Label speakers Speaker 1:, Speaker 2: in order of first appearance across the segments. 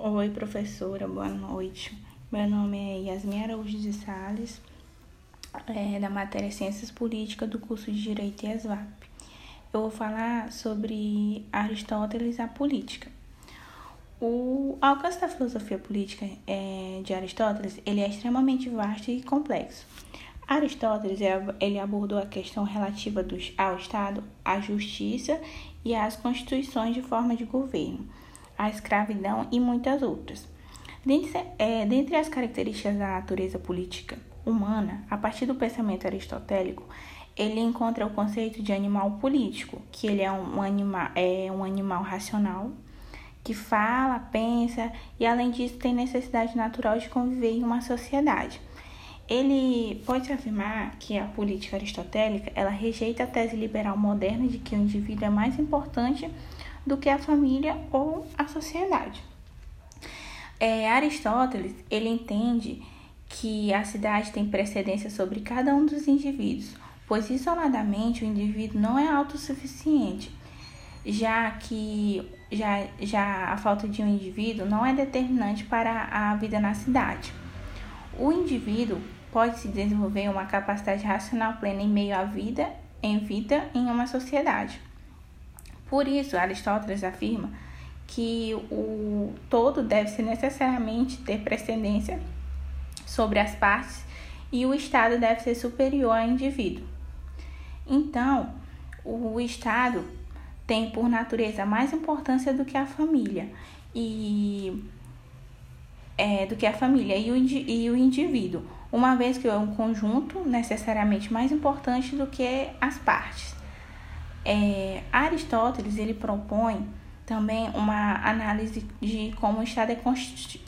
Speaker 1: Oi, professora, boa noite. Meu nome é Yasmin Araújo de Sales, é, da matéria Ciências Políticas do curso de Direito e ESVAP. Eu vou falar sobre Aristóteles e a política. O alcance da filosofia política é, de Aristóteles ele é extremamente vasto e complexo. Aristóteles ele abordou a questão relativa dos, ao Estado, à justiça e às constituições de forma de governo a escravidão e muitas outras. Dentre, é, dentre as características da natureza política humana, a partir do pensamento aristotélico, ele encontra o conceito de animal político, que ele é um, anima, é um animal racional, que fala, pensa e, além disso, tem necessidade natural de conviver em uma sociedade. Ele pode afirmar que a política aristotélica ela rejeita a tese liberal moderna de que o indivíduo é mais importante do que a família ou a sociedade. É, Aristóteles ele entende que a cidade tem precedência sobre cada um dos indivíduos, pois isoladamente o indivíduo não é autossuficiente, já que já, já a falta de um indivíduo não é determinante para a vida na cidade. O indivíduo pode se desenvolver uma capacidade racional plena em meio à vida, em vida em uma sociedade. Por isso, Aristóteles afirma que o todo deve necessariamente ter precedência sobre as partes e o Estado deve ser superior ao indivíduo. Então, o Estado tem por natureza mais importância do que a família e é, do que a família e o, e o indivíduo, uma vez que é um conjunto necessariamente mais importante do que as partes. É, Aristóteles ele propõe também uma análise de como o Estado é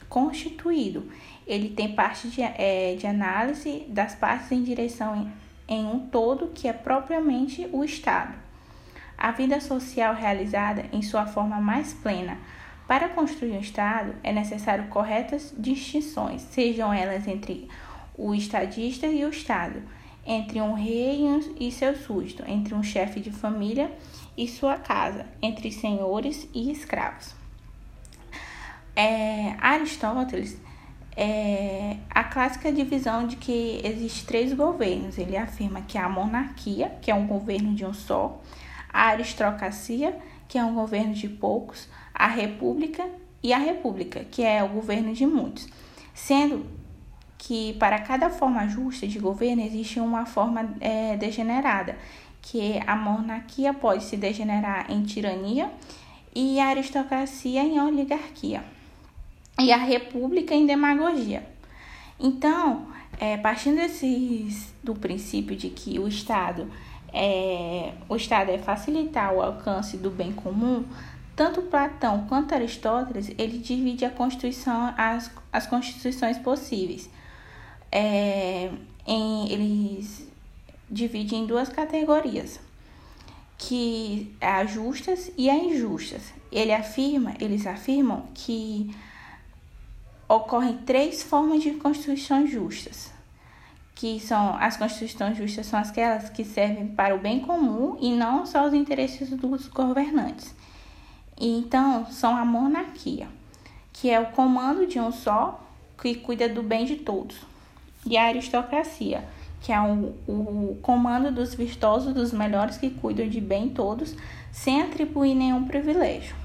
Speaker 1: constituído. Ele tem parte de, é, de análise das partes em direção em, em um todo que é propriamente o Estado. A vida social realizada em sua forma mais plena. Para construir um Estado é necessário corretas distinções, sejam elas entre o estadista e o Estado entre um rei e seu súdito, entre um chefe de família e sua casa, entre senhores e escravos. É, Aristóteles é a clássica divisão de que existe três governos. Ele afirma que a monarquia, que é um governo de um só, a aristocracia, que é um governo de poucos, a república e a república, que é o governo de muitos, sendo que para cada forma justa de governo existe uma forma é, degenerada, que a monarquia pode se degenerar em tirania e a aristocracia em oligarquia e a república em demagogia. Então, é, partindo desses, do princípio de que o Estado é, o Estado é facilitar o alcance do bem comum, tanto Platão quanto Aristóteles ele divide a Constituição as, as constituições possíveis é, em, eles dividem em duas categorias, que é as justas e as injustas. Ele afirma, eles afirmam que ocorrem três formas de constituições justas, que são as constituições justas são aquelas que servem para o bem comum e não só os interesses dos governantes. então, são a monarquia, que é o comando de um só que cuida do bem de todos e a aristocracia, que é o, o comando dos vistosos, dos melhores que cuidam de bem todos, sem atribuir nenhum privilégio.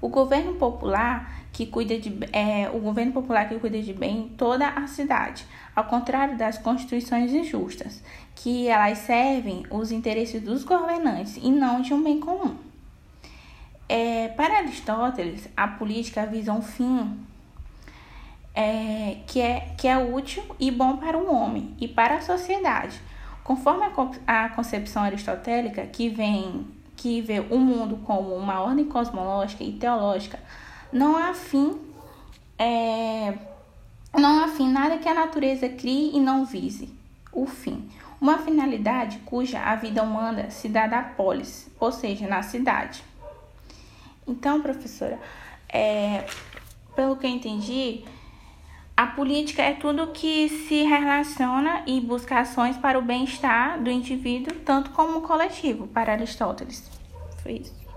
Speaker 1: O governo popular que cuida de é, o governo popular que cuida de bem toda a cidade, ao contrário das constituições injustas, que elas servem os interesses dos governantes e não de um bem comum. É, para Aristóteles, a política visa um fim é, que, é, que é útil e bom para o homem e para a sociedade. Conforme a, a concepção aristotélica, que, vem, que vê o mundo como uma ordem cosmológica e teológica, não há fim, é, não há fim nada que a natureza crie e não vise o fim. Uma finalidade cuja a vida humana se dá da polis, ou seja, na cidade. Então, professora, é, pelo que eu entendi, a política é tudo que se relaciona e busca ações para o bem-estar do indivíduo, tanto como coletivo, para Aristóteles. Foi isso.